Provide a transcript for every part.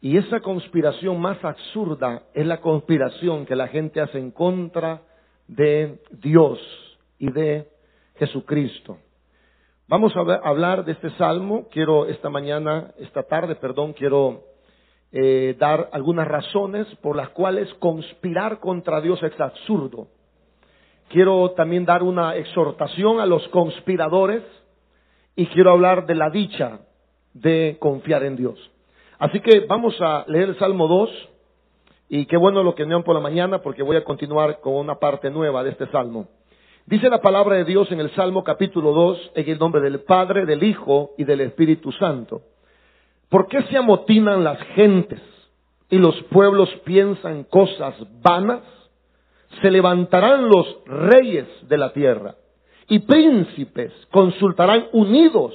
Y esa conspiración más absurda es la conspiración que la gente hace en contra de Dios y de Jesucristo. Vamos a hablar de este salmo. Quiero esta mañana, esta tarde, perdón, quiero eh, dar algunas razones por las cuales conspirar contra Dios es absurdo. Quiero también dar una exhortación a los conspiradores y quiero hablar de la dicha de confiar en Dios. Así que vamos a leer el Salmo 2 y qué bueno lo que me por la mañana porque voy a continuar con una parte nueva de este Salmo. Dice la palabra de Dios en el Salmo capítulo 2 en el nombre del Padre, del Hijo y del Espíritu Santo. ¿Por qué se amotinan las gentes y los pueblos piensan cosas vanas? Se levantarán los reyes de la tierra y príncipes consultarán unidos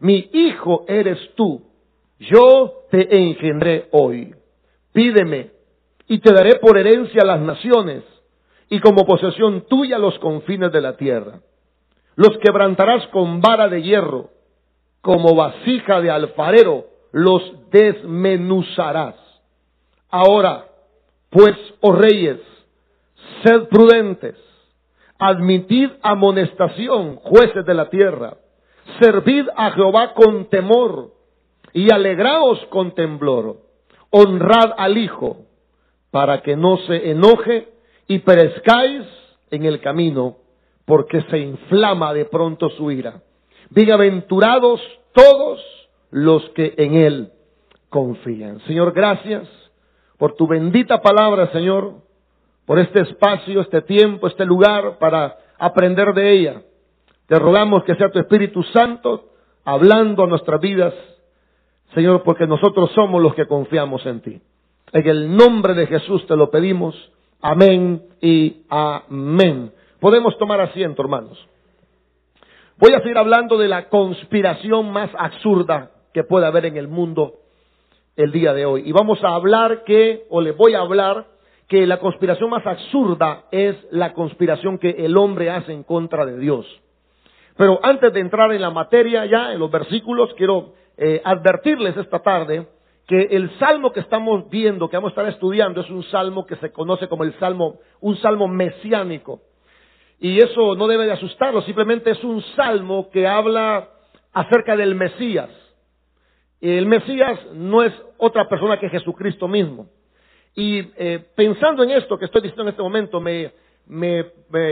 mi hijo eres tú, yo te engendré hoy. Pídeme y te daré por herencia las naciones y como posesión tuya los confines de la tierra. Los quebrantarás con vara de hierro, como vasija de alfarero, los desmenuzarás. Ahora, pues, oh reyes, sed prudentes, admitid amonestación, jueces de la tierra, servid a Jehová con temor, y alegraos con temblor. Honrad al Hijo, para que no se enoje y perezcáis en el camino, porque se inflama de pronto su ira. Bienaventurados todos los que en Él confían. Señor, gracias por tu bendita palabra, Señor, por este espacio, este tiempo, este lugar para aprender de ella. Te rogamos que sea tu Espíritu Santo hablando a nuestras vidas Señor, porque nosotros somos los que confiamos en ti. En el nombre de Jesús te lo pedimos. Amén y amén. Podemos tomar asiento, hermanos. Voy a seguir hablando de la conspiración más absurda que puede haber en el mundo el día de hoy. Y vamos a hablar que, o le voy a hablar, que la conspiración más absurda es la conspiración que el hombre hace en contra de Dios. Pero antes de entrar en la materia ya, en los versículos, quiero eh, advertirles esta tarde que el salmo que estamos viendo, que vamos a estar estudiando, es un salmo que se conoce como el salmo, un salmo mesiánico. Y eso no debe de asustarlo, simplemente es un salmo que habla acerca del Mesías. El Mesías no es otra persona que Jesucristo mismo. Y eh, pensando en esto que estoy diciendo en este momento, me, me,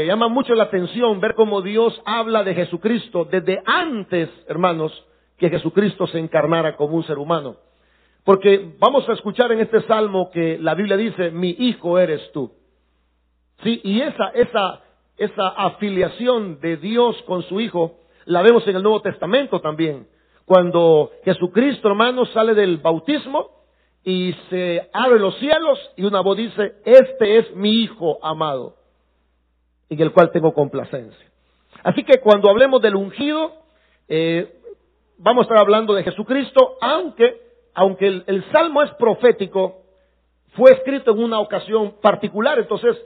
llama mucho la atención ver cómo Dios habla de Jesucristo desde antes, hermanos, que Jesucristo se encarnara como un ser humano. Porque vamos a escuchar en este salmo que la Biblia dice, mi hijo eres tú. Sí, y esa, esa, esa afiliación de Dios con su hijo la vemos en el Nuevo Testamento también. Cuando Jesucristo, hermano, sale del bautismo y se abre los cielos y una voz dice, este es mi hijo amado, en el cual tengo complacencia. Así que cuando hablemos del ungido, eh, vamos a estar hablando de Jesucristo, aunque, aunque el, salmo es profético, fue escrito en una ocasión particular, entonces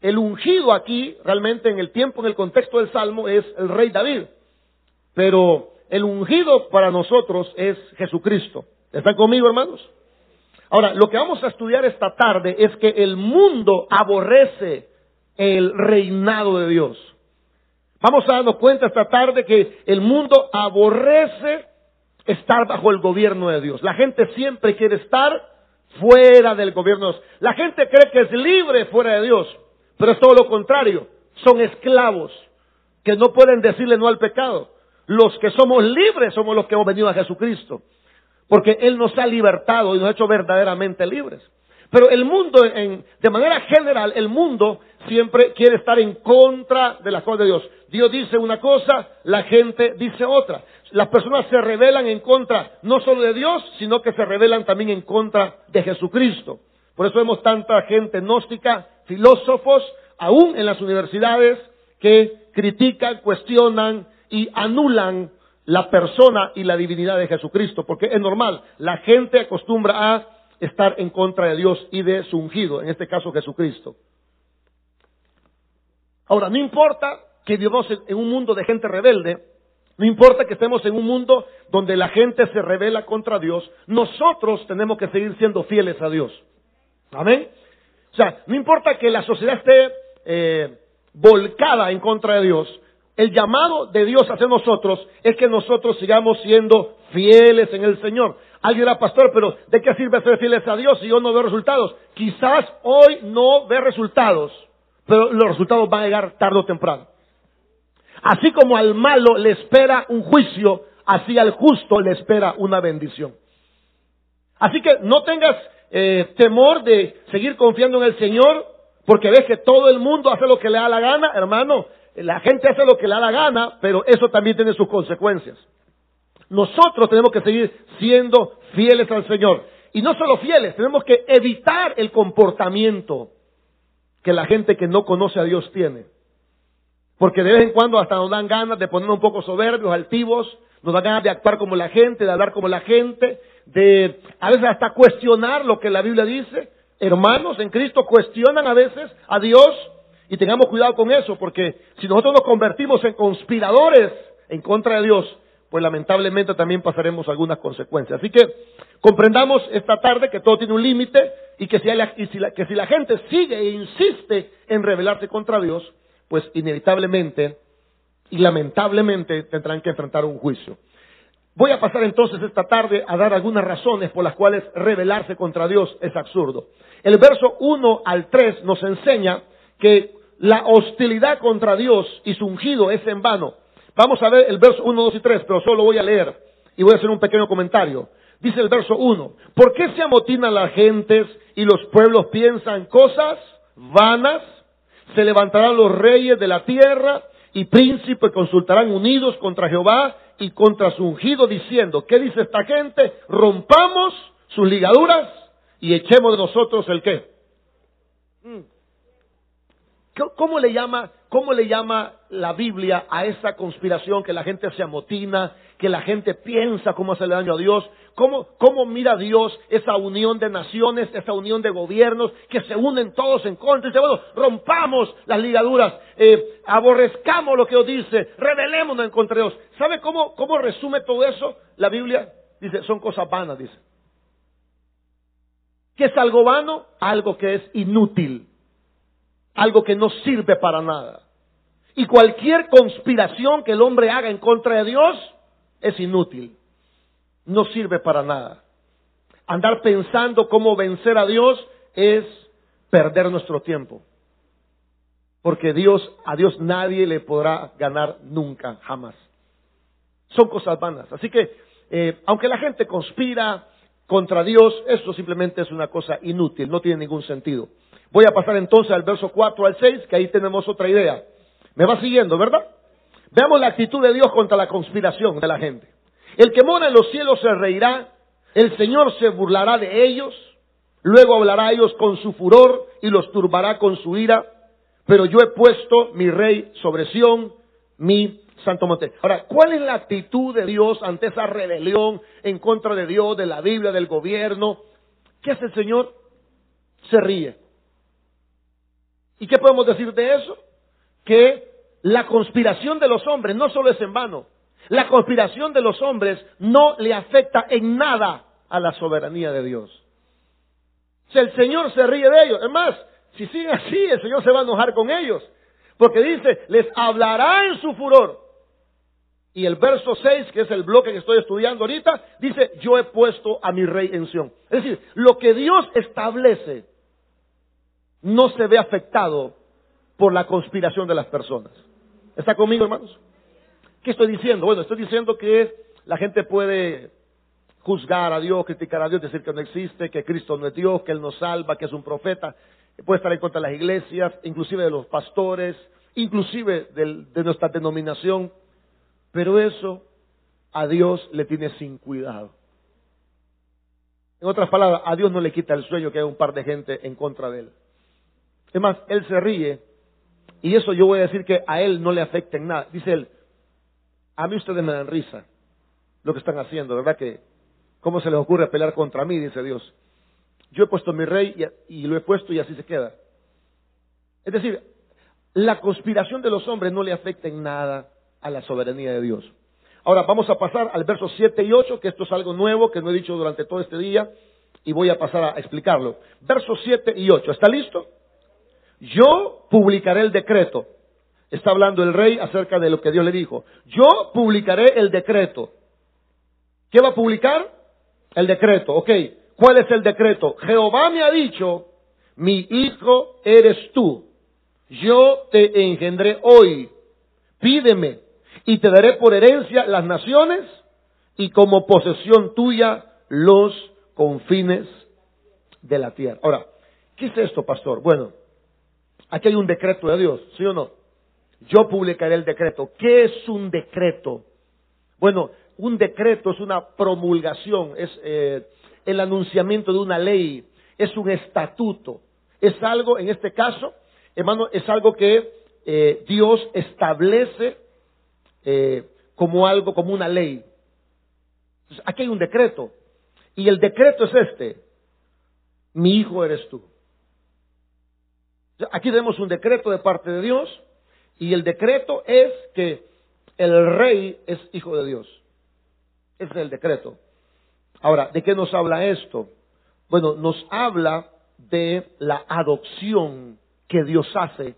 el ungido aquí, realmente en el tiempo, en el contexto del salmo, es el rey David. Pero el ungido para nosotros es Jesucristo. ¿Están conmigo, hermanos? Ahora, lo que vamos a estudiar esta tarde es que el mundo aborrece el reinado de Dios. Vamos a darnos cuenta esta tarde que el mundo aborrece estar bajo el gobierno de Dios. La gente siempre quiere estar fuera del gobierno de Dios. La gente cree que es libre fuera de Dios, pero es todo lo contrario. Son esclavos que no pueden decirle no al pecado. Los que somos libres somos los que hemos venido a Jesucristo, porque Él nos ha libertado y nos ha hecho verdaderamente libres. Pero el mundo, en, de manera general, el mundo siempre quiere estar en contra de las cosas de Dios. Dios dice una cosa, la gente dice otra. Las personas se rebelan en contra no solo de Dios, sino que se rebelan también en contra de Jesucristo. Por eso vemos tanta gente gnóstica, filósofos, aún en las universidades, que critican, cuestionan y anulan la persona y la divinidad de Jesucristo, porque es normal, la gente acostumbra a estar en contra de Dios y de su ungido, en este caso Jesucristo. Ahora, no importa que vivamos en un mundo de gente rebelde, no importa que estemos en un mundo donde la gente se revela contra Dios, nosotros tenemos que seguir siendo fieles a Dios. Amén. O sea, no importa que la sociedad esté eh, volcada en contra de Dios, el llamado de Dios hacia nosotros es que nosotros sigamos siendo fieles en el Señor. Alguien dirá, pastor, pero ¿de qué sirve ser fieles a Dios si yo no veo resultados? Quizás hoy no ve resultados, pero los resultados van a llegar tarde o temprano. Así como al malo le espera un juicio, así al justo le espera una bendición. Así que no tengas eh, temor de seguir confiando en el Señor, porque ves que todo el mundo hace lo que le da la gana, hermano. La gente hace lo que le da la gana, pero eso también tiene sus consecuencias. Nosotros tenemos que seguir siendo fieles al Señor. Y no solo fieles, tenemos que evitar el comportamiento que la gente que no conoce a Dios tiene. Porque de vez en cuando hasta nos dan ganas de ponernos un poco soberbios, altivos, nos dan ganas de actuar como la gente, de hablar como la gente, de a veces hasta cuestionar lo que la Biblia dice. Hermanos en Cristo cuestionan a veces a Dios y tengamos cuidado con eso, porque si nosotros nos convertimos en conspiradores en contra de Dios, pues lamentablemente también pasaremos algunas consecuencias. Así que comprendamos esta tarde que todo tiene un límite y que si, la, que si la gente sigue e insiste en rebelarse contra Dios, pues inevitablemente y lamentablemente tendrán que enfrentar un juicio. Voy a pasar entonces esta tarde a dar algunas razones por las cuales rebelarse contra Dios es absurdo. El verso 1 al 3 nos enseña que la hostilidad contra Dios y su ungido es en vano. Vamos a ver el verso 1, 2 y 3, pero solo voy a leer y voy a hacer un pequeño comentario. Dice el verso 1, ¿por qué se amotinan las gentes y los pueblos piensan cosas vanas? Se levantarán los reyes de la tierra y príncipes consultarán unidos contra Jehová y contra su ungido diciendo, ¿qué dice esta gente? Rompamos sus ligaduras y echemos de nosotros el qué. ¿Cómo le llama, cómo le llama la Biblia a esa conspiración que la gente se amotina, que la gente piensa cómo hacerle daño a Dios? ¿Cómo, cómo mira Dios esa unión de naciones, esa unión de gobiernos que se unen todos en contra? Y dice, bueno, rompamos las ligaduras, eh, aborrezcamos lo que Dios dice, rebelémonos en contra de Dios. ¿Sabe cómo, cómo resume todo eso la Biblia? Dice, son cosas vanas, dice. ¿Qué es algo vano? Algo que es inútil algo que no sirve para nada. Y cualquier conspiración que el hombre haga en contra de Dios es inútil. No sirve para nada. Andar pensando cómo vencer a Dios es perder nuestro tiempo. Porque Dios, a Dios nadie le podrá ganar nunca, jamás. Son cosas vanas. Así que, eh, aunque la gente conspira contra Dios, eso simplemente es una cosa inútil, no tiene ningún sentido. Voy a pasar entonces al verso 4 al 6, que ahí tenemos otra idea. Me va siguiendo, ¿verdad? Veamos la actitud de Dios contra la conspiración de la gente. El que mora en los cielos se reirá, el Señor se burlará de ellos, luego hablará a ellos con su furor y los turbará con su ira, pero yo he puesto mi rey sobre Sión, mi santo monte. Ahora, ¿cuál es la actitud de Dios ante esa rebelión en contra de Dios, de la Biblia, del gobierno? ¿Qué hace el Señor? Se ríe. ¿Y qué podemos decir de eso? Que la conspiración de los hombres no solo es en vano, la conspiración de los hombres no le afecta en nada a la soberanía de Dios. Si el Señor se ríe de ellos, es más, si siguen así, el Señor se va a enojar con ellos. Porque dice, les hablará en su furor. Y el verso 6, que es el bloque que estoy estudiando ahorita, dice, yo he puesto a mi rey en Sión. Es decir, lo que Dios establece no se ve afectado por la conspiración de las personas. ¿Está conmigo, hermanos? ¿Qué estoy diciendo? Bueno, estoy diciendo que la gente puede juzgar a Dios, criticar a Dios, decir que no existe, que Cristo no es Dios, que Él nos salva, que es un profeta. Puede estar en contra de las iglesias, inclusive de los pastores, inclusive de nuestra denominación. Pero eso a Dios le tiene sin cuidado. En otras palabras, a Dios no le quita el sueño que hay un par de gente en contra de Él. Es más, Él se ríe y eso yo voy a decir que a Él no le afecta en nada. Dice Él, a mí ustedes me dan risa lo que están haciendo, ¿verdad? Que, ¿cómo se les ocurre pelear contra mí? Dice Dios. Yo he puesto mi rey y, y lo he puesto y así se queda. Es decir, la conspiración de los hombres no le afecta en nada a la soberanía de Dios. Ahora vamos a pasar al verso 7 y 8, que esto es algo nuevo que no he dicho durante todo este día y voy a pasar a explicarlo. Versos 7 y 8, ¿está listo? Yo publicaré el decreto. Está hablando el rey acerca de lo que Dios le dijo. Yo publicaré el decreto. ¿Qué va a publicar? El decreto. Ok, ¿cuál es el decreto? Jehová me ha dicho, mi hijo eres tú. Yo te engendré hoy. Pídeme y te daré por herencia las naciones y como posesión tuya los confines de la tierra. Ahora, ¿qué es esto, pastor? Bueno, aquí hay un decreto de Dios, ¿sí o no? Yo publicaré el decreto. ¿Qué es un decreto? Bueno, un decreto es una promulgación, es eh, el anunciamiento de una ley, es un estatuto, es algo, en este caso, hermano, es algo que eh, Dios establece eh, como algo, como una ley. aquí hay un decreto. Y el decreto es este. Mi hijo eres tú. Aquí tenemos un decreto de parte de Dios y el decreto es que el rey es hijo de Dios. Ese es el decreto. Ahora, ¿de qué nos habla esto? Bueno, nos habla de la adopción que Dios hace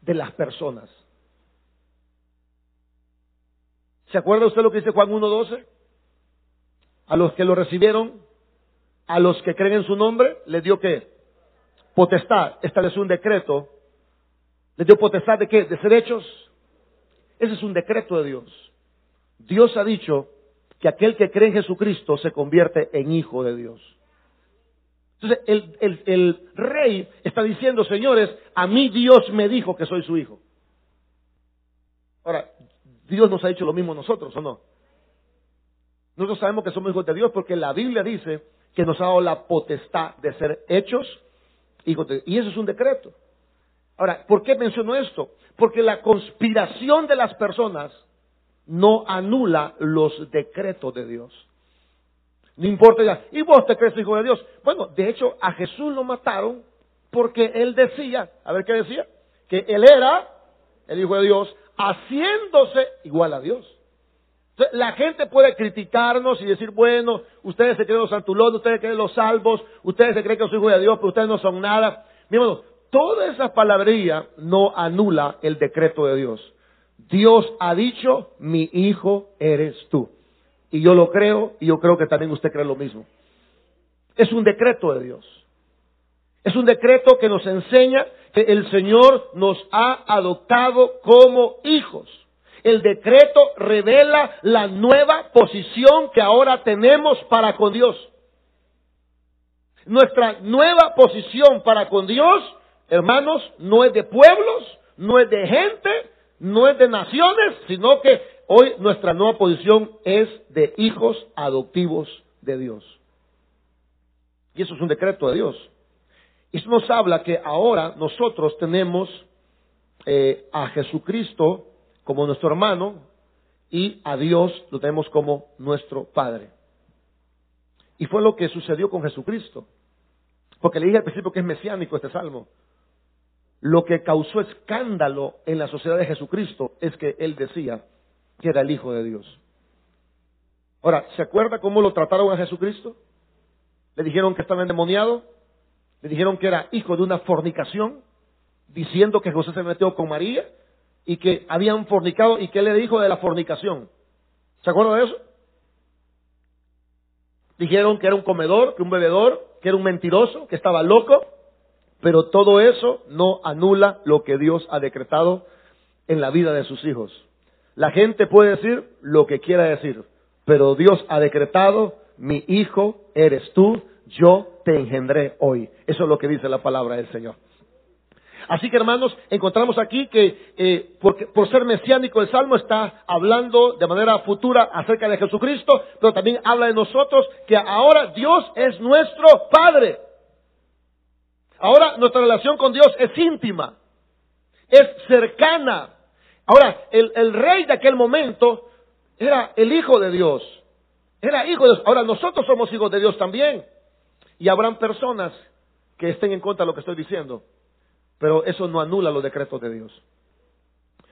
de las personas. ¿Se acuerda usted lo que dice Juan 1.12? A los que lo recibieron, a los que creen en su nombre, le dio qué? Potestad, estableció un decreto. ¿Le dio potestad de qué? De ser hechos. Ese es un decreto de Dios. Dios ha dicho que aquel que cree en Jesucristo se convierte en hijo de Dios. Entonces, el, el, rey está diciendo, señores, a mí Dios me dijo que soy su hijo. Ahora, Dios nos ha hecho lo mismo nosotros, ¿o no? Nosotros sabemos que somos hijos de Dios porque la Biblia dice que nos ha dado la potestad de ser hechos hijos de Dios. Y eso es un decreto. Ahora, ¿por qué menciono esto? Porque la conspiración de las personas no anula los decretos de Dios. No importa ya, ¿y vos te crees hijo de Dios? Bueno, de hecho, a Jesús lo mataron porque él decía, a ver qué decía, que él era el hijo de Dios, haciéndose igual a Dios. la gente puede criticarnos y decir, bueno, ustedes se creen los santulones, ustedes se creen los salvos, ustedes se creen que son hijos de Dios, pero ustedes no son nada. Mi hermano, toda esa palabrería no anula el decreto de Dios. Dios ha dicho, mi hijo eres tú. Y yo lo creo y yo creo que también usted cree lo mismo. Es un decreto de Dios. Es un decreto que nos enseña que el Señor nos ha adoptado como hijos. El decreto revela la nueva posición que ahora tenemos para con Dios. Nuestra nueva posición para con Dios, hermanos, no es de pueblos, no es de gente, no es de naciones, sino que hoy nuestra nueva posición es de hijos adoptivos de Dios. Y eso es un decreto de Dios. Y nos habla que ahora nosotros tenemos eh, a Jesucristo como nuestro hermano y a Dios lo tenemos como nuestro Padre. Y fue lo que sucedió con Jesucristo. Porque le dije al principio que es mesiánico este salmo. Lo que causó escándalo en la sociedad de Jesucristo es que él decía que era el Hijo de Dios. Ahora, ¿se acuerda cómo lo trataron a Jesucristo? Le dijeron que estaba endemoniado, le dijeron que era hijo de una fornicación, diciendo que José se metió con María y que habían fornicado y que él era hijo de la fornicación. ¿Se acuerdan de eso? Dijeron que era un comedor, que un bebedor, que era un mentiroso, que estaba loco, pero todo eso no anula lo que Dios ha decretado en la vida de sus hijos. La gente puede decir lo que quiera decir, pero Dios ha decretado mi hijo eres tú, yo te engendré hoy. Eso es lo que dice la palabra del Señor. Así que hermanos, encontramos aquí que eh, por ser mesiánico el Salmo está hablando de manera futura acerca de Jesucristo, pero también habla de nosotros que ahora Dios es nuestro Padre. Ahora nuestra relación con Dios es íntima, es cercana. Ahora, el, el rey de aquel momento era el Hijo de Dios. Era hijo de Dios. Ahora nosotros somos hijos de Dios también. Y habrán personas que estén en contra de lo que estoy diciendo. Pero eso no anula los decretos de Dios.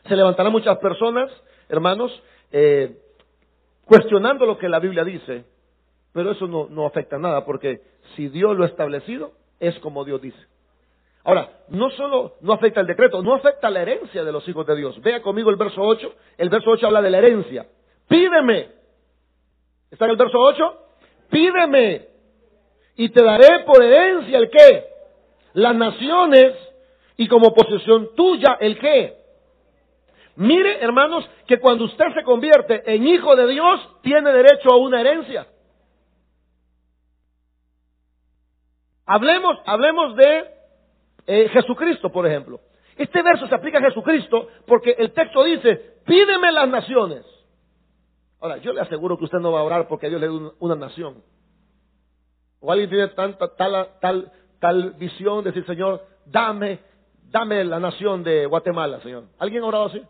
Se levantarán muchas personas, hermanos, eh, cuestionando lo que la Biblia dice, pero eso no, no afecta nada, porque si Dios lo ha establecido, es como Dios dice. Ahora, no solo no afecta el decreto, no afecta la herencia de los hijos de Dios. Vea conmigo el verso 8. El verso 8 habla de la herencia. Pídeme. ¿Está en el verso 8? Pídeme. Y te daré por herencia el qué? Las naciones y como posesión tuya el qué. Mire, hermanos, que cuando usted se convierte en hijo de Dios, tiene derecho a una herencia. Hablemos, hablemos de eh, Jesucristo, por ejemplo. Este verso se aplica a Jesucristo porque el texto dice, pídeme las naciones. Ahora, yo le aseguro que usted no va a orar porque Dios le dé una nación. O alguien tiene tanta, tal, tal, tal visión de decir, Señor, dame dame la nación de Guatemala, Señor. ¿Alguien ha orado así?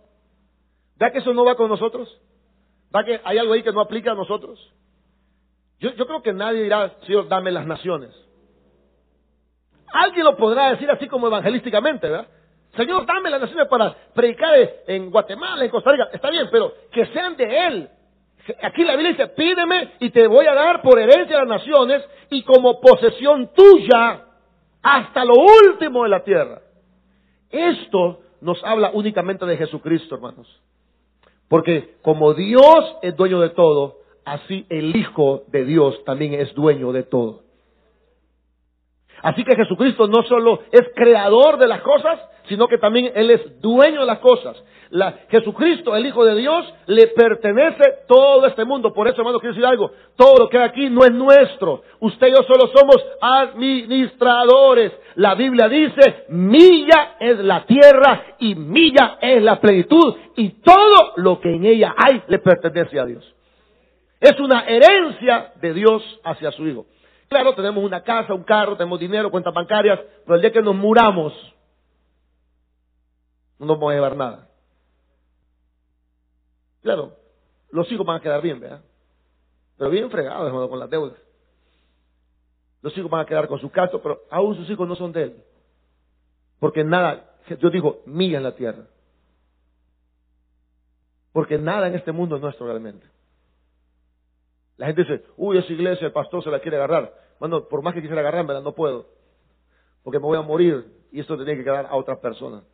¿Vea que eso no va con nosotros? ¿Va que hay algo ahí que no aplica a nosotros? Yo, yo creo que nadie dirá, Señor, dame las naciones. Alguien lo podrá decir así como evangelísticamente, ¿verdad? Señor, dame las naciones para predicar en Guatemala, en Costa Rica. Está bien, pero que sean de Él. Aquí la Biblia dice, pídeme y te voy a dar por herencia las naciones y como posesión tuya hasta lo último de la tierra. Esto nos habla únicamente de Jesucristo, hermanos. Porque como Dios es dueño de todo, así el Hijo de Dios también es dueño de todo. Así que Jesucristo no solo es creador de las cosas, sino que también Él es dueño de las cosas. La, Jesucristo, el Hijo de Dios, le pertenece todo este mundo. Por eso, hermano, quiero decir algo. Todo lo que hay aquí no es nuestro. Usted y yo solo somos administradores. La Biblia dice, milla es la tierra y milla es la plenitud. Y todo lo que en ella hay le pertenece a Dios. Es una herencia de Dios hacia su Hijo. Claro, tenemos una casa, un carro, tenemos dinero, cuentas bancarias, pero el día que nos muramos, no nos vamos a llevar nada. Claro, los hijos van a quedar bien, ¿verdad? Pero bien fregados, hermano, con las deudas. Los hijos van a quedar con su caso, pero aún sus hijos no son de él. Porque nada, yo digo, mía en la tierra. Porque nada en este mundo es nuestro realmente. La gente dice, uy, esa iglesia, el pastor se la quiere agarrar. Bueno, por más que quisiera agarrarme, no puedo. Porque me voy a morir y esto tiene que quedar a otras personas.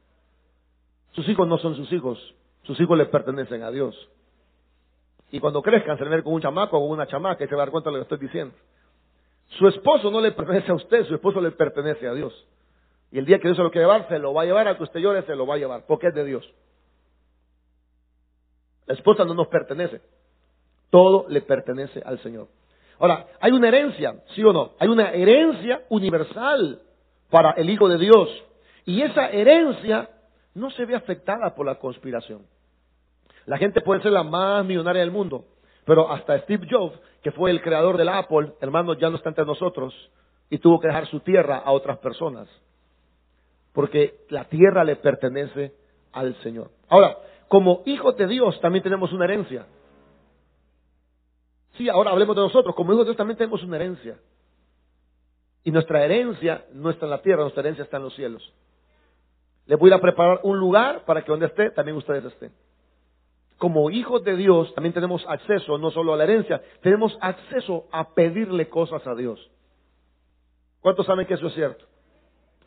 Sus hijos no son sus hijos, sus hijos les pertenecen a Dios. Y cuando crezcan, se van con un chamaco o una chamaca y se va a dar cuenta de lo que estoy diciendo. Su esposo no le pertenece a usted, su esposo le pertenece a Dios. Y el día que Dios se lo quiere llevar, se lo va a llevar, a que usted llore, se lo va a llevar, porque es de Dios. La esposa no nos pertenece. Todo le pertenece al Señor. Ahora, hay una herencia, ¿sí o no? Hay una herencia universal para el Hijo de Dios. Y esa herencia no se ve afectada por la conspiración. La gente puede ser la más millonaria del mundo, pero hasta Steve Jobs, que fue el creador del Apple, hermano, ya no está entre nosotros y tuvo que dejar su tierra a otras personas, porque la tierra le pertenece al Señor. Ahora, como hijos de Dios también tenemos una herencia. Sí, ahora hablemos de nosotros, como hijos de Dios también tenemos una herencia. Y nuestra herencia no está en la tierra, nuestra herencia está en los cielos. Les voy a preparar un lugar para que donde esté, también ustedes estén. Como hijos de Dios, también tenemos acceso no solo a la herencia, tenemos acceso a pedirle cosas a Dios. ¿Cuántos saben que eso es cierto?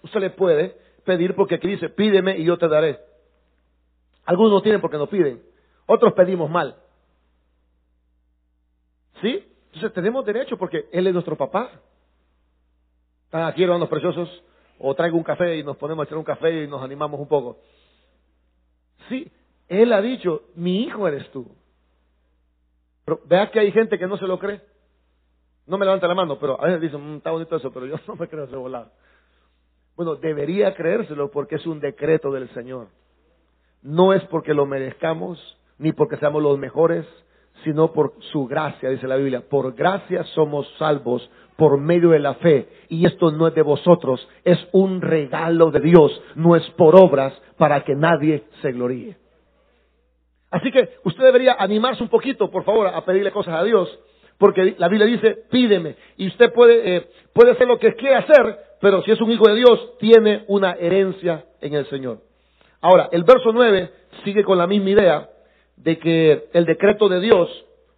Usted le puede pedir porque aquí dice, pídeme y yo te daré. Algunos no tienen porque no piden. Otros pedimos mal. ¿Sí? Entonces tenemos derecho porque Él es nuestro papá. Están aquí, hermanos preciosos, o traigo un café y nos ponemos a echar un café y nos animamos un poco. Sí, él ha dicho, mi hijo eres tú. Pero vea que hay gente que no se lo cree. No me levanta la mano, pero a veces dicen, "Mm, está bonito eso, pero yo no me creo ese volado. Bueno, debería creérselo porque es un decreto del Señor. No es porque lo merezcamos, ni porque seamos los mejores, sino por su gracia, dice la Biblia. Por gracia somos salvos por medio de la fe. Y esto no es de vosotros, es un regalo de Dios, no es por obras para que nadie se gloríe. Así que usted debería animarse un poquito, por favor, a pedirle cosas a Dios, porque la Biblia dice, pídeme. Y usted puede, eh, puede hacer lo que quiera hacer, pero si es un hijo de Dios, tiene una herencia en el Señor. Ahora, el verso 9 sigue con la misma idea de que el decreto de Dios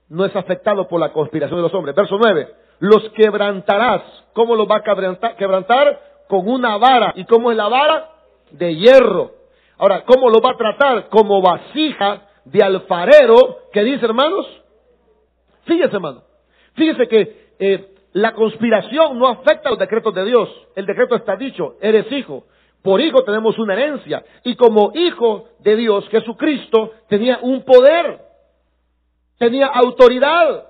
no es afectado por la conspiración de los hombres. Verso 9, los quebrantarás. ¿Cómo los va a quebrantar? Con una vara. ¿Y cómo es la vara? De hierro. Ahora, ¿cómo lo va a tratar? Como vasija de alfarero, que dice hermanos? Fíjese hermano, fíjese que eh, la conspiración no afecta los decretos de Dios. El decreto está dicho, eres hijo. Por hijo tenemos una herencia. Y como hijo de Dios, Jesucristo tenía un poder, tenía autoridad.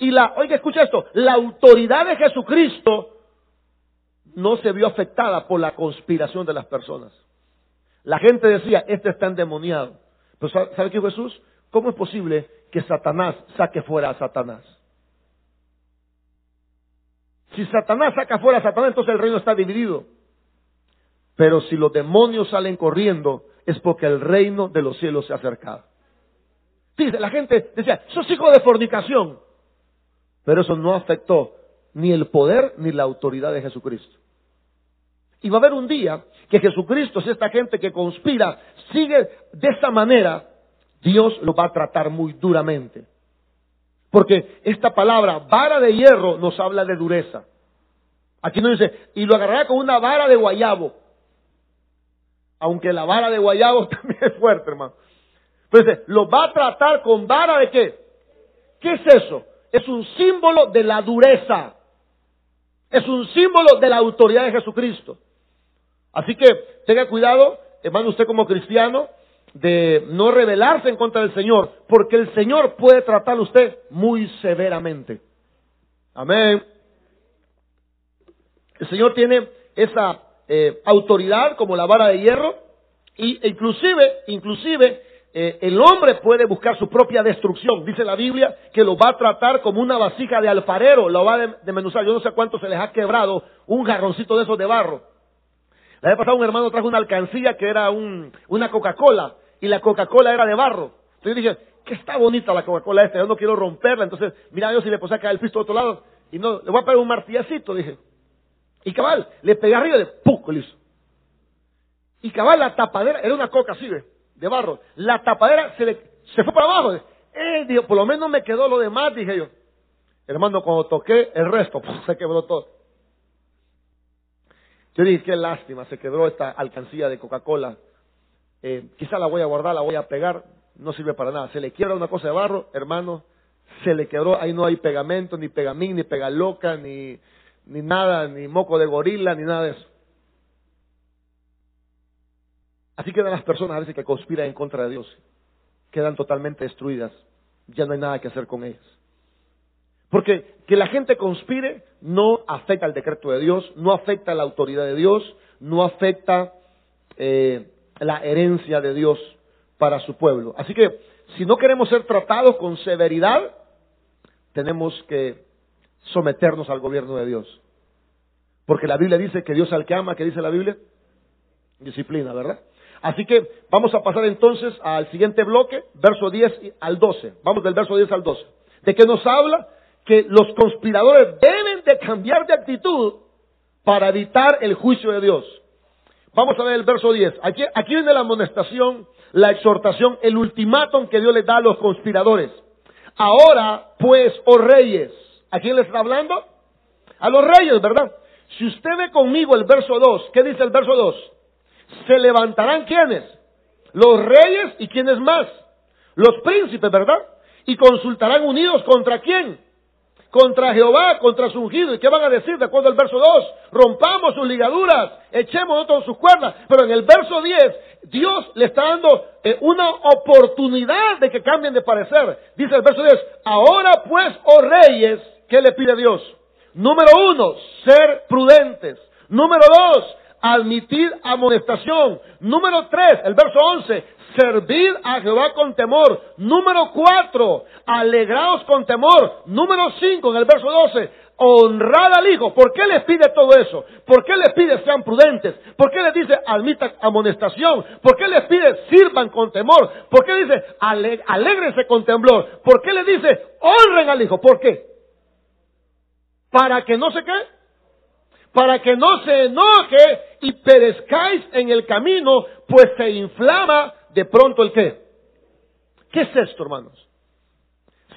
Y la, oiga, escucha esto, la autoridad de Jesucristo no se vio afectada por la conspiración de las personas. La gente decía, este está endemoniado. Pero ¿sabe qué Jesús? ¿Cómo es posible que Satanás saque fuera a Satanás? Si Satanás saca fuera a Satanás, entonces el reino está dividido. Pero si los demonios salen corriendo, es porque el reino de los cielos se ha acercado. La gente decía, sos hijo de fornicación. Pero eso no afectó ni el poder ni la autoridad de Jesucristo. Y va a haber un día que Jesucristo, si esta gente que conspira sigue de esta manera, Dios lo va a tratar muy duramente. Porque esta palabra, vara de hierro, nos habla de dureza. Aquí no dice, y lo agarrará con una vara de guayabo. Aunque la vara de guayabo también es fuerte, hermano. Entonces, lo va a tratar con vara de qué? ¿Qué es eso? Es un símbolo de la dureza. Es un símbolo de la autoridad de Jesucristo. Así que tenga cuidado, hermano, usted como cristiano, de no rebelarse en contra del Señor, porque el Señor puede tratar a usted muy severamente. Amén. El Señor tiene esa eh, autoridad como la vara de hierro y e inclusive, inclusive eh, el hombre puede buscar su propia destrucción. Dice la Biblia que lo va a tratar como una vasija de alfarero, lo va a desmenuzar. Yo no sé cuánto se les ha quebrado un jarroncito de esos de barro. La vez pasada un hermano trajo una alcancía que era un, una Coca-Cola y la Coca-Cola era de barro. Entonces yo dije, que está bonita la Coca-Cola esta, yo no quiero romperla. Entonces, mira yo si le puse acá el pisto de otro lado y no, le voy a pegar un martillacito, dije. Y cabal, le pegué arriba de ¡pum! le hizo. Y cabal, la tapadera, era una coca así, de barro. La tapadera se, le, se fue para abajo. Eh, dijo, por lo menos me quedó lo demás, dije yo. Hermano, cuando toqué el resto, se quebró todo. Yo dije, qué lástima, se quebró esta alcancía de Coca-Cola. Eh, quizá la voy a guardar, la voy a pegar, no sirve para nada. Se le quiebra una cosa de barro, hermano, se le quebró, ahí no hay pegamento, ni pegamín, ni pegaloca, ni, ni nada, ni moco de gorila, ni nada de eso. Así quedan las personas a veces que conspiran en contra de Dios. Quedan totalmente destruidas. Ya no hay nada que hacer con ellas. Porque que la gente conspire no afecta al decreto de Dios, no afecta a la autoridad de Dios, no afecta eh, la herencia de Dios para su pueblo. Así que si no queremos ser tratados con severidad, tenemos que someternos al gobierno de Dios. Porque la Biblia dice que Dios al que ama, ¿qué dice la Biblia? Disciplina, ¿verdad? Así que vamos a pasar entonces al siguiente bloque, verso 10 al 12. Vamos del verso 10 al 12. ¿De qué nos habla? Que los conspiradores deben de cambiar de actitud para evitar el juicio de Dios. Vamos a ver el verso 10. Aquí, aquí viene la amonestación, la exhortación, el ultimátum que Dios le da a los conspiradores. Ahora, pues, oh reyes, ¿a quién le está hablando? A los reyes, ¿verdad? Si usted ve conmigo el verso 2, ¿qué dice el verso 2? Se levantarán quiénes? Los reyes y quiénes más? Los príncipes, ¿verdad? Y consultarán unidos contra quién? Contra Jehová, contra su ungido. ¿Y qué van a decir de acuerdo al verso 2? Rompamos sus ligaduras, echemos todas sus cuerdas. Pero en el verso 10, Dios le está dando eh, una oportunidad de que cambien de parecer. Dice el verso 10, ahora pues, oh reyes, ¿qué le pide Dios? Número uno, ser prudentes. Número dos, admitir amonestación. Número tres, el verso once, servir a Jehová con temor. Número cuatro, alegraos con temor. Número cinco, en el verso doce, honrar al Hijo. ¿Por qué les pide todo eso? ¿Por qué les pide sean prudentes? ¿Por qué les dice admitan amonestación? ¿Por qué les pide sirvan con temor? ¿Por qué dice alégrense con temblor? ¿Por qué les dice honren al Hijo? ¿Por qué? Para que no se qué? Para que no se enoje y perezcáis en el camino, pues se inflama de pronto el qué. ¿Qué es esto, hermanos?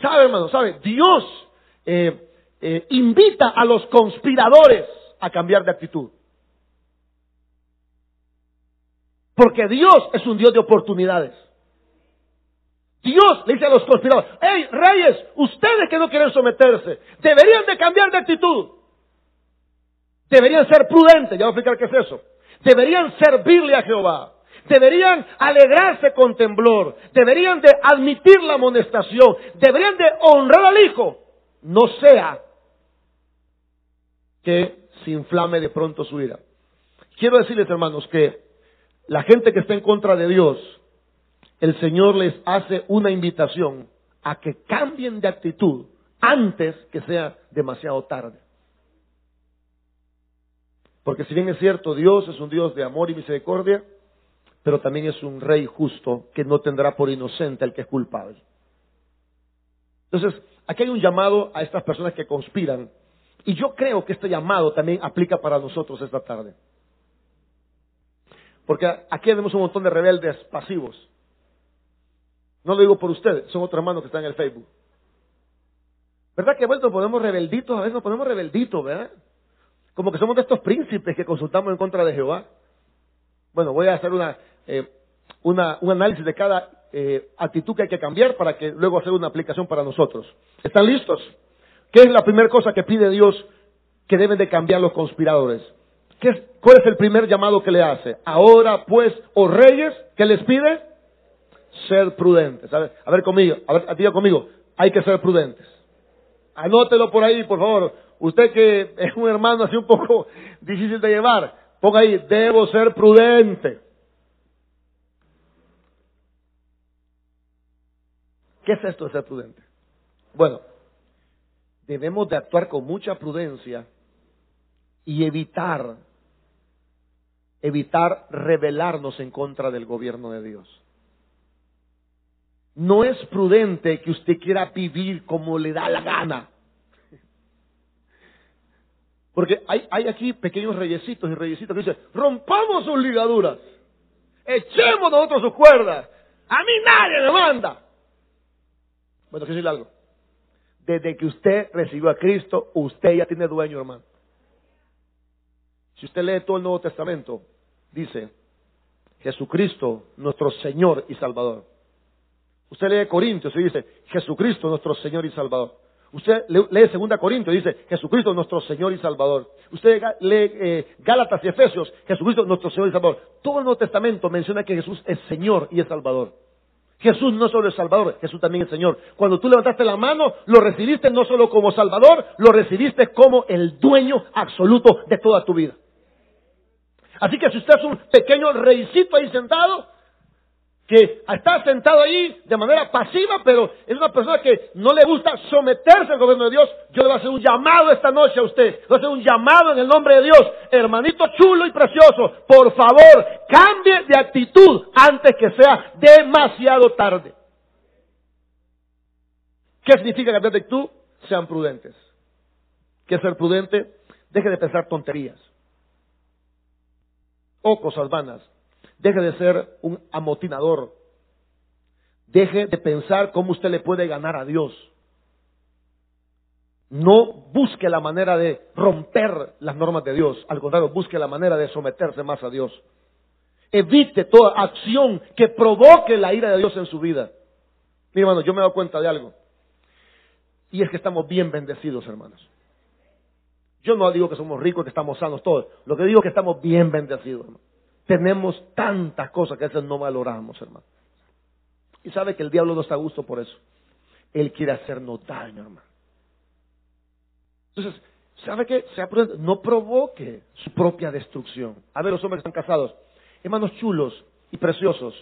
¿Sabe, hermanos? ¿Sabe? Dios eh, eh, invita a los conspiradores a cambiar de actitud. Porque Dios es un Dios de oportunidades. Dios le dice a los conspiradores, hey, reyes, ustedes que no quieren someterse, deberían de cambiar de actitud. Deberían ser prudentes, ya voy a explicar qué es eso. Deberían servirle a Jehová. Deberían alegrarse con temblor. Deberían de admitir la amonestación. Deberían de honrar al Hijo. No sea que se inflame de pronto su ira. Quiero decirles, hermanos, que la gente que está en contra de Dios, el Señor les hace una invitación a que cambien de actitud antes que sea demasiado tarde. Porque si bien es cierto, Dios es un Dios de amor y misericordia, pero también es un rey justo que no tendrá por inocente al que es culpable. Entonces, aquí hay un llamado a estas personas que conspiran y yo creo que este llamado también aplica para nosotros esta tarde. Porque aquí tenemos un montón de rebeldes pasivos. No lo digo por ustedes, son otros hermanos que están en el Facebook. ¿Verdad que bueno, nos ponemos rebelditos? A veces nos ponemos rebelditos, ¿verdad? Como que somos de estos príncipes que consultamos en contra de Jehová. Bueno, voy a hacer una, eh, un análisis de cada eh, actitud que hay que cambiar para que luego hacer una aplicación para nosotros. ¿Están listos? ¿Qué es la primera cosa que pide Dios que deben de cambiar los conspiradores? ¿Qué ¿Cuál es el primer llamado que le hace? Ahora pues, oh reyes, ¿qué les pide? Ser prudentes. A ver, a ver conmigo, a ver, diga conmigo, hay que ser prudentes. Anótelo por ahí, por favor. Usted que es un hermano así un poco difícil de llevar, ponga ahí, debo ser prudente. ¿Qué es esto de ser prudente? Bueno, debemos de actuar con mucha prudencia y evitar, evitar rebelarnos en contra del gobierno de Dios. No es prudente que usted quiera vivir como le da la gana. Porque hay, aquí pequeños reyesitos y reyesitos que dicen, rompamos sus ligaduras, echemos nosotros sus cuerdas, a mí nadie me manda. Bueno, quiero decirle algo. Desde que usted recibió a Cristo, usted ya tiene dueño, hermano. Si usted lee todo el Nuevo Testamento, dice Jesucristo, nuestro Señor y Salvador. Usted lee Corintios y dice Jesucristo, nuestro Señor y Salvador. Usted lee 2 Corintios y dice Jesucristo, nuestro Señor y Salvador. Usted lee eh, Gálatas y Efesios, Jesucristo, nuestro Señor y Salvador. Todo el Nuevo Testamento menciona que Jesús es Señor y es Salvador. Jesús no solo es Salvador, Jesús también es Señor. Cuando tú levantaste la mano, lo recibiste no solo como Salvador, lo recibiste como el dueño absoluto de toda tu vida. Así que si usted es un pequeño reycito ahí sentado, que está sentado ahí de manera pasiva, pero es una persona que no le gusta someterse al gobierno de Dios, yo le voy a hacer un llamado esta noche a usted. Le voy a hacer un llamado en el nombre de Dios. Hermanito chulo y precioso, por favor, cambie de actitud antes que sea demasiado tarde. ¿Qué significa cambiar de actitud? Sean prudentes. ¿Qué es ser prudente? Deje de pensar tonterías o cosas vanas Deje de ser un amotinador. Deje de pensar cómo usted le puede ganar a Dios. No busque la manera de romper las normas de Dios. Al contrario, busque la manera de someterse más a Dios. Evite toda acción que provoque la ira de Dios en su vida. Mi hermano, yo me he dado cuenta de algo. Y es que estamos bien bendecidos, hermanos. Yo no digo que somos ricos, que estamos sanos todos. Lo que digo es que estamos bien bendecidos. Hermano. Tenemos tantas cosas que a veces no valoramos, hermano. Y sabe que el diablo no está a gusto por eso. Él quiere hacernos daño, hermano. Entonces, ¿sabe qué? No provoque su propia destrucción. A ver, los hombres que están casados, hermanos chulos y preciosos,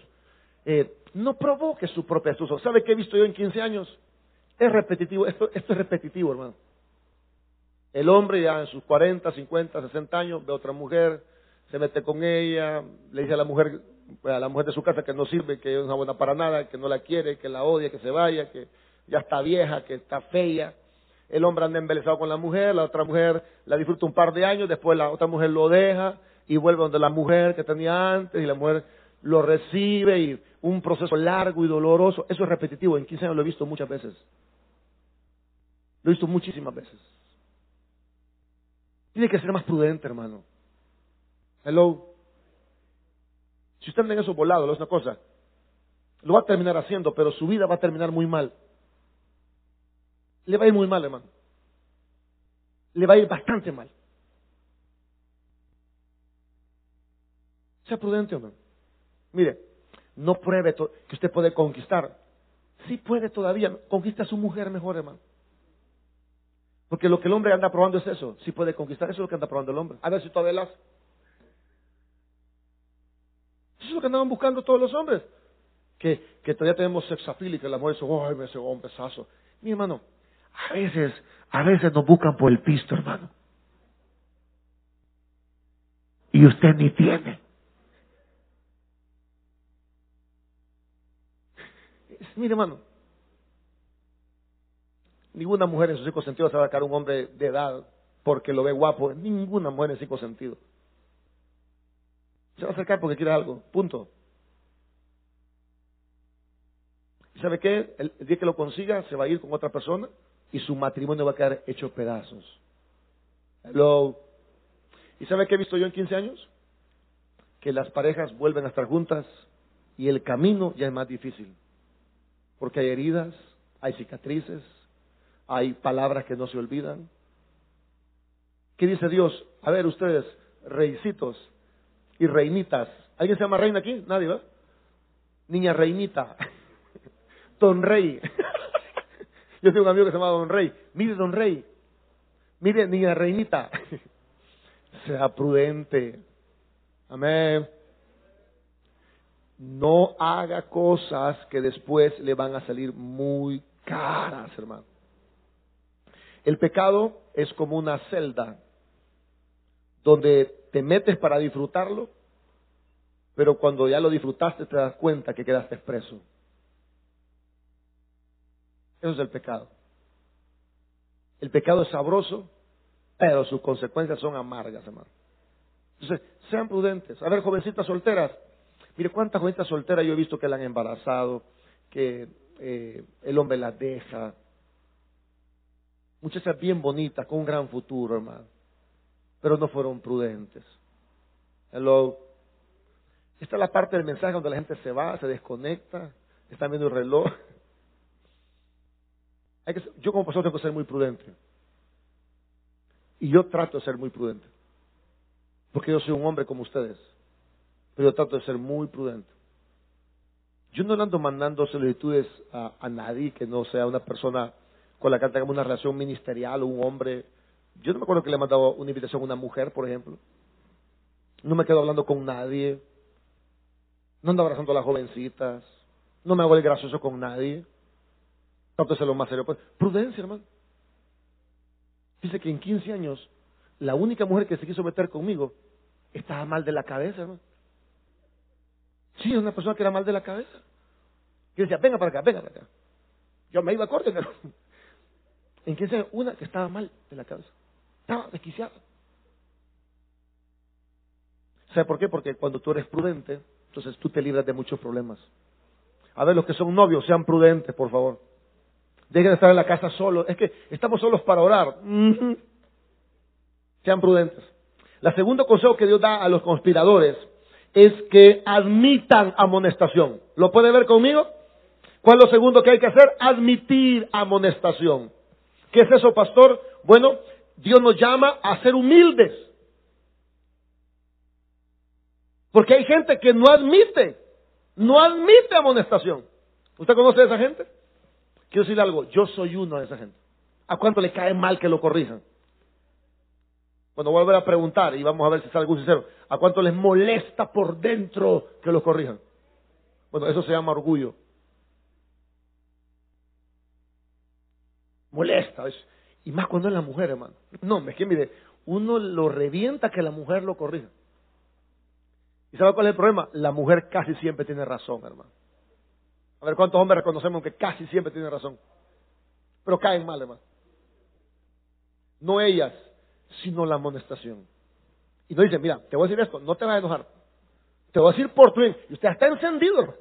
eh, no provoque su propia destrucción. ¿Sabe qué he visto yo en 15 años? Es repetitivo, esto, esto es repetitivo, hermano. El hombre ya en sus 40, 50, 60 años ve a otra mujer, se mete con ella, le dice a la mujer, a la mujer de su casa que no sirve, que es una buena para nada, que no la quiere, que la odia, que se vaya, que ya está vieja, que está fea. El hombre anda embelesado con la mujer, la otra mujer la disfruta un par de años, después la otra mujer lo deja y vuelve donde la mujer que tenía antes y la mujer lo recibe y un proceso largo y doloroso. Eso es repetitivo, en 15 años lo he visto muchas veces. Lo he visto muchísimas veces. Tiene que ser más prudente, hermano. Hello. Si usted anda en esos volados, es una cosa. Lo va a terminar haciendo, pero su vida va a terminar muy mal. Le va a ir muy mal, hermano. Le va a ir bastante mal. Sea prudente, hermano. Mire, no pruebe que usted puede conquistar. Sí puede todavía. Conquista a su mujer mejor, hermano. Porque lo que el hombre anda probando es eso. Si puede conquistar, eso es lo que anda probando el hombre. A ver si todavía. Eso es lo que andaban buscando todos los hombres. Que, que todavía tenemos sexapil y que la mujer dice, ¡ay, me cegó un pesazo! Mi hermano, a veces, a veces nos buscan por el pisto, hermano. Y usted ni tiene. Mire, hermano, Ninguna mujer en sus cinco sentidos se va a sacar un hombre de edad porque lo ve guapo. Ninguna mujer en cinco sentidos. Se va a acercar porque quiere algo. Punto. ¿Y sabe qué? El día que lo consiga, se va a ir con otra persona y su matrimonio va a quedar hecho pedazos. Hello. ¿Y sabe qué he visto yo en 15 años? Que las parejas vuelven a estar juntas y el camino ya es más difícil. Porque hay heridas, hay cicatrices, hay palabras que no se olvidan. ¿Qué dice Dios? A ver, ustedes, reicitos y reinitas. ¿Alguien se llama reina aquí? Nadie. Niña reinita. Don Rey. Yo tengo un amigo que se llama Don Rey. Mire, Don Rey. Mire, niña reinita. sea prudente. Amén. No haga cosas que después le van a salir muy caras, hermano. El pecado es como una celda donde te metes para disfrutarlo, pero cuando ya lo disfrutaste te das cuenta que quedaste expreso. Eso es el pecado. El pecado es sabroso, pero sus consecuencias son amargas, hermano. Entonces, sean prudentes. A ver, jovencitas solteras. Mire, cuántas jovencitas solteras yo he visto que la han embarazado, que eh, el hombre las deja, muchachas bien bonitas, con un gran futuro, hermano. Pero no fueron prudentes. Hello. Esta es la parte del mensaje donde la gente se va, se desconecta, está viendo el reloj. Hay que, yo como pastor tengo que ser muy prudente. Y yo trato de ser muy prudente. Porque yo soy un hombre como ustedes. Pero yo trato de ser muy prudente. Yo no ando mandando solicitudes a, a nadie que no sea una persona con la que tengamos una relación ministerial o un hombre. Yo no me acuerdo que le he mandado una invitación a una mujer, por ejemplo. No me quedo hablando con nadie. No ando abrazando a las jovencitas. No me hago el gracioso con nadie. Tanto es lo más serio. Pues, prudencia, hermano. Dice que en 15 años, la única mujer que se quiso meter conmigo estaba mal de la cabeza, hermano. Sí, una persona que era mal de la cabeza. Y decía, venga para acá, venga para acá. Yo me iba a corte, pero en 15 años, una que estaba mal de la cabeza. Estaba desquiciada. ¿Sabe por qué? Porque cuando tú eres prudente, entonces tú te libras de muchos problemas. A ver, los que son novios, sean prudentes, por favor. Dejen de estar en la casa solos. Es que estamos solos para orar. Sean prudentes. La segundo consejo que Dios da a los conspiradores es que admitan amonestación. ¿Lo puede ver conmigo? ¿Cuál es lo segundo que hay que hacer? Admitir amonestación. ¿Qué es eso, pastor? Bueno, Dios nos llama a ser humildes. Porque hay gente que no admite, no admite amonestación. ¿Usted conoce a esa gente? Quiero decirle algo, yo soy uno de esa gente. ¿A cuánto le cae mal que lo corrijan? Cuando vuelvan a preguntar, y vamos a ver si sale algún sincero, ¿a cuánto les molesta por dentro que los corrijan? Bueno, eso se llama orgullo. Molesta. Y más cuando es la mujer, hermano. No, es que mire, uno lo revienta que la mujer lo corrija. ¿Y sabe cuál es el problema? La mujer casi siempre tiene razón, hermano. A ver cuántos hombres reconocemos que casi siempre tienen razón. Pero caen mal, hermano. No ellas, sino la amonestación. Y nos dice, mira, te voy a decir esto, no te vas a enojar. Te voy a decir por tu bien. Y usted está encendido, hermano.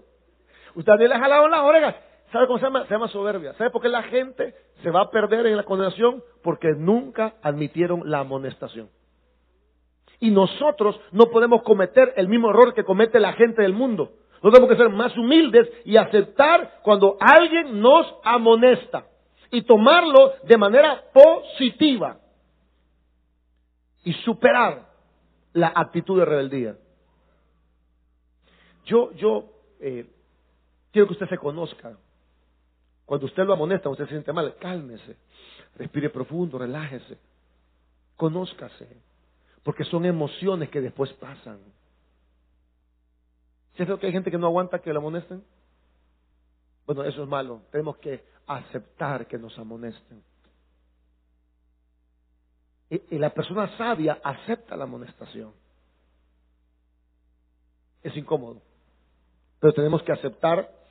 Usted le ha jalado las orejas. ¿Sabe cómo se llama? Se llama soberbia. ¿Sabe por qué la gente se va a perder en la condenación? Porque nunca admitieron la amonestación. Y nosotros no podemos cometer el mismo error que comete la gente del mundo. Nosotros tenemos que ser más humildes y aceptar cuando alguien nos amonesta y tomarlo de manera positiva y superar la actitud de rebeldía. Yo, yo eh, quiero que usted se conozca. Cuando usted lo amonesta, usted se siente mal, cálmese, respire profundo, relájese, conózcase, porque son emociones que después pasan. ¿Es que hay gente que no aguanta que lo amonesten? Bueno, eso es malo. Tenemos que aceptar que nos amonesten. Y, la persona sabia acepta la amonestación. Es incómodo. Pero tenemos que aceptar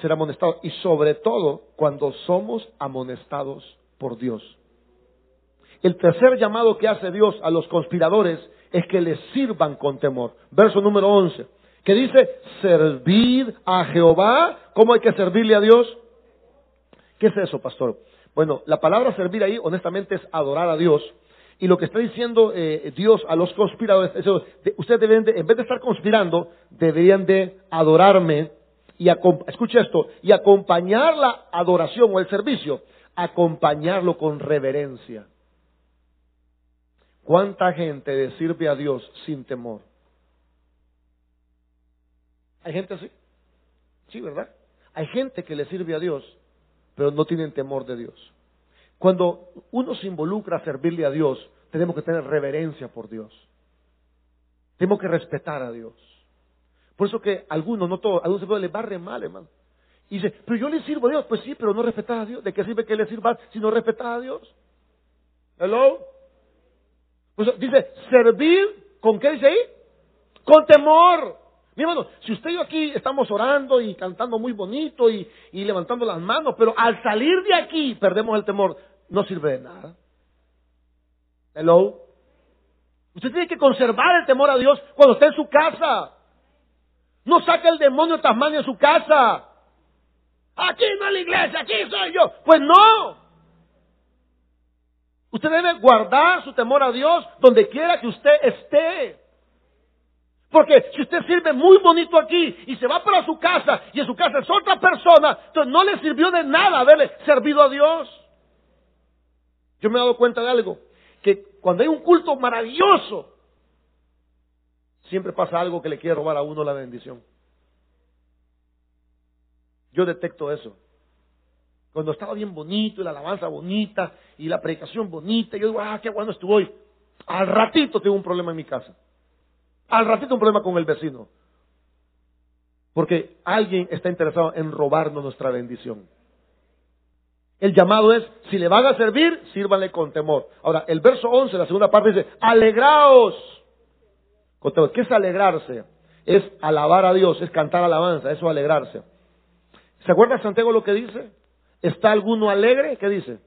ser amonestados. Y sobre todo cuando somos amonestados por Dios. El tercer llamado que hace Dios a los conspiradores es que les sirvan con temor. Verso número 11 que dice servir a Jehová. ¿Cómo hay que servirle a Dios? ¿Qué es eso, pastor? Bueno, la palabra servir ahí, honestamente, es adorar a Dios. Y lo que está diciendo eh, Dios a los conspiradores, eso, ustedes en vez de estar conspirando, deberían de adorarme y escuche esto, y acompañar la adoración o el servicio, acompañarlo con reverencia. ¿Cuánta gente le sirve a Dios sin temor? ¿Hay gente así? Sí, ¿verdad? Hay gente que le sirve a Dios, pero no tienen temor de Dios. Cuando uno se involucra a servirle a Dios, tenemos que tener reverencia por Dios. Tenemos que respetar a Dios. Por eso que algunos, no todos, algunos se les barre mal, hermano. Y dice, pero yo le sirvo a Dios. Pues sí, pero no respetas a Dios. ¿De qué sirve que le sirvas si no respetas a Dios? Hello. Pues dice, servir, ¿con qué dice ahí? Con temor. Mi hermano, si usted y yo aquí estamos orando y cantando muy bonito y, levantando las manos, pero al salir de aquí perdemos el temor, no sirve de nada. Hello. Usted tiene que conservar el temor a Dios cuando esté en su casa. No saque el demonio de Tasmania en su casa. Aquí no es la iglesia, aquí soy yo. Pues no. Usted debe guardar su temor a Dios donde quiera que usted esté. Porque si usted sirve muy bonito aquí y se va para su casa y en su casa es otra persona, entonces no le sirvió de nada haberle servido a Dios. Yo me he dado cuenta de algo, que cuando hay un culto maravilloso, siempre pasa algo que le quiere robar a uno la bendición. Yo detecto eso. Cuando estaba bien bonito y la alabanza bonita y la predicación bonita, yo digo, ah, qué bueno estuvo hoy. Al ratito tengo un problema en mi casa. Al ratito un problema con el vecino. Porque alguien está interesado en robarnos nuestra bendición. El llamado es, si le van a servir, sírvanle con temor. Ahora, el verso 11, la segunda parte dice, alegraos. ¿Qué es alegrarse? Es alabar a Dios, es cantar alabanza, eso es alegrarse. ¿Se acuerda Santiago lo que dice? ¿Está alguno alegre? ¿Qué dice?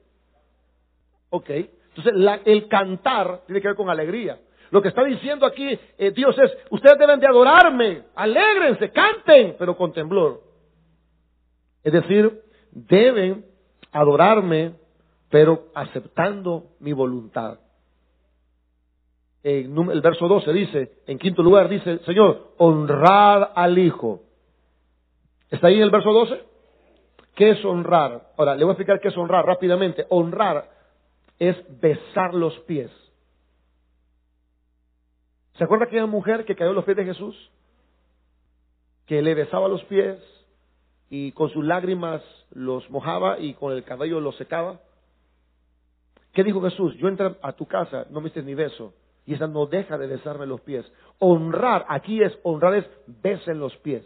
Ok. Entonces, el cantar tiene que ver con alegría. Lo que está diciendo aquí eh, Dios es, ustedes deben de adorarme, alégrense, canten, pero con temblor. Es decir, deben adorarme, pero aceptando mi voluntad. En el verso 12 dice, en quinto lugar dice, Señor, honrar al Hijo. ¿Está ahí en el verso 12? ¿Qué es honrar? Ahora, le voy a explicar qué es honrar rápidamente. Honrar es besar los pies. ¿Se acuerda aquella mujer que cayó a los pies de Jesús? Que le besaba los pies y con sus lágrimas los mojaba y con el cabello los secaba. ¿Qué dijo Jesús? Yo entré a tu casa, no me hiciste ni beso. Y esa no deja de besarme los pies. Honrar, aquí es, honrar es besen los pies.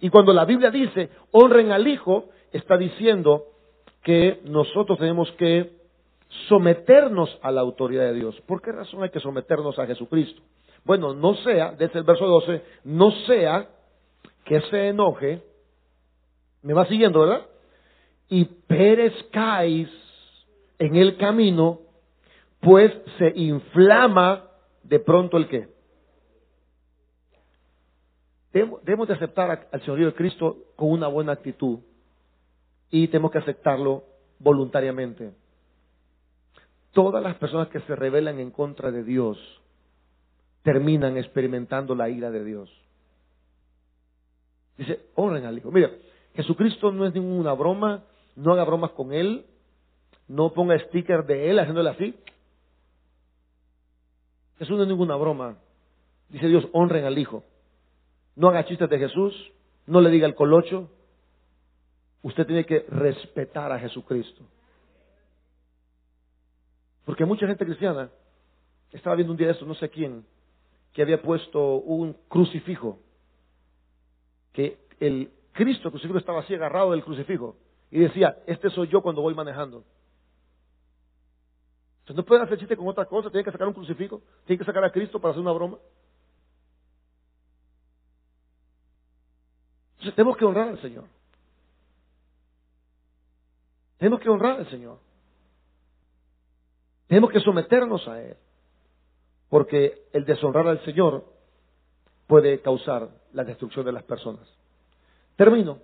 Y cuando la Biblia dice, honren al Hijo, está diciendo que nosotros tenemos que someternos a la autoridad de Dios. ¿Por qué razón hay que someternos a Jesucristo? Bueno, no sea, desde el verso 12, no sea que se enoje, me va siguiendo, ¿verdad? Y perezcáis en el camino, pues se inflama de pronto el qué. Debemos de aceptar al Señor de Cristo con una buena actitud y tenemos que aceptarlo voluntariamente. Todas las personas que se rebelan en contra de Dios terminan experimentando la ira de Dios. Dice, honren al Hijo. Mira, Jesucristo no es ninguna broma, no haga bromas con Él, no ponga sticker de Él haciéndole así. Jesús no es ninguna broma. Dice Dios, honren al Hijo. No haga chistes de Jesús, no le diga el colocho. Usted tiene que respetar a Jesucristo. Porque mucha gente cristiana, estaba viendo un día esto, no sé quién, que había puesto un crucifijo, que el Cristo crucifijo estaba así agarrado del crucifijo y decía, este soy yo cuando voy manejando. Entonces no pueden hacer chiste con otra cosa, tienen que sacar un crucifijo, tienen que sacar a Cristo para hacer una broma. Entonces tenemos que honrar al Señor. Tenemos que honrar al Señor. Tenemos que someternos a Él. Porque el deshonrar al Señor puede causar la destrucción de las personas. Termino,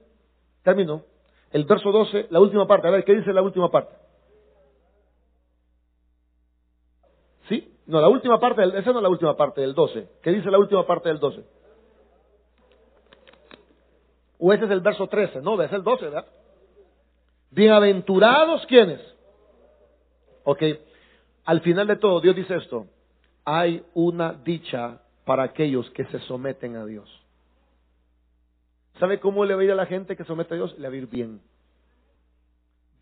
termino. El verso 12, la última parte. A ver, ¿qué dice la última parte? ¿Sí? No, la última parte, esa no es la última parte del 12. ¿Qué dice la última parte del 12? O ese es el verso 13, no, es el 12, ¿verdad? Bienaventurados quienes. Ok, al final de todo, Dios dice esto, hay una dicha para aquellos que se someten a Dios. ¿Sabe cómo le va a ir a la gente que somete a Dios? Le va a ir bien.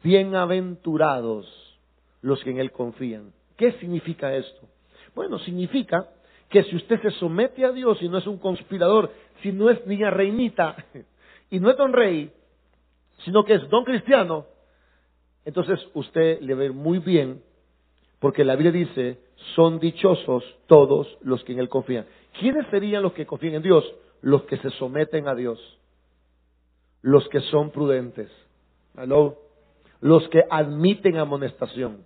Bienaventurados los que en Él confían. ¿Qué significa esto? Bueno, significa que si usted se somete a Dios y no es un conspirador, si no es niña reinita y no es don rey, sino que es don cristiano, entonces usted le ir muy bien, porque la Biblia dice, son dichosos todos los que en Él confían. ¿Quiénes serían los que confían en Dios? Los que se someten a Dios, los que son prudentes, los que admiten amonestación,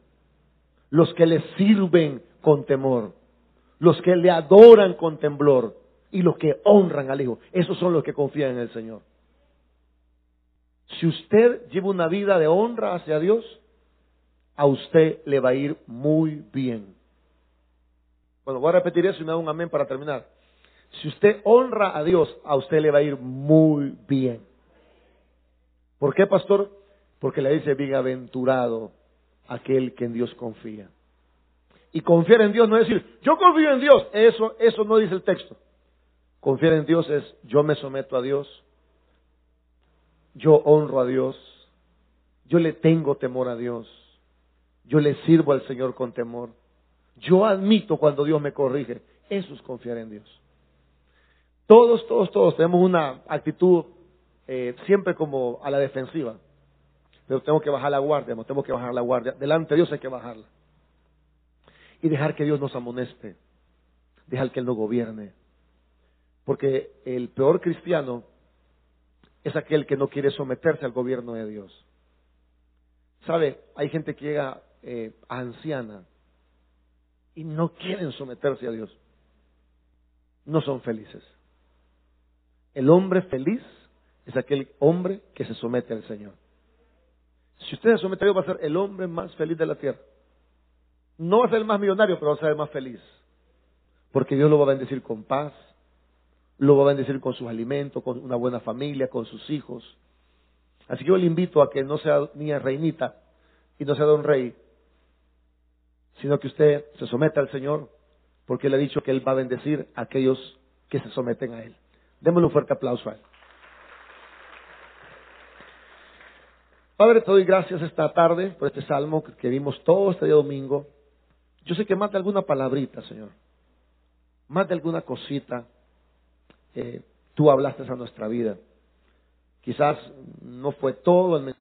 los que le sirven con temor, los que le adoran con temblor y los que honran al Hijo. Esos son los que confían en el Señor. Si usted lleva una vida de honra hacia Dios, a usted le va a ir muy bien. Bueno, voy a repetir eso y me da un amén para terminar. Si usted honra a Dios, a usted le va a ir muy bien. ¿Por qué, pastor? Porque le dice, bienaventurado aquel que en Dios confía. Y confiar en Dios no es decir, yo confío en Dios. Eso, eso no dice el texto. Confiar en Dios es, yo me someto a Dios, yo honro a Dios, yo le tengo temor a Dios, yo le sirvo al Señor con temor, yo admito cuando Dios me corrige. Eso es confiar en Dios. Todos, todos, todos tenemos una actitud eh, siempre como a la defensiva. Pero tenemos que bajar la guardia, tenemos que bajar la guardia. Delante de Dios hay que bajarla. Y dejar que Dios nos amoneste. Dejar que Él nos gobierne. Porque el peor cristiano es aquel que no quiere someterse al gobierno de Dios. ¿Sabe? Hay gente que llega eh, anciana y no quieren someterse a Dios. No son felices. El hombre feliz es aquel hombre que se somete al Señor. Si usted se somete a Dios, va a ser el hombre más feliz de la tierra. No va a ser el más millonario, pero va a ser el más feliz. Porque Dios lo va a bendecir con paz, lo va a bendecir con sus alimentos, con una buena familia, con sus hijos. Así que yo le invito a que no sea niña reinita y no sea don rey, sino que usted se someta al Señor, porque Él ha dicho que Él va a bendecir a aquellos que se someten a Él. Démosle un fuerte aplauso a Él. Padre, te doy gracias esta tarde por este salmo que vimos todo este día domingo. Yo sé que más de alguna palabrita, Señor, más de alguna cosita, eh, tú hablaste a nuestra vida. Quizás no fue todo el mensaje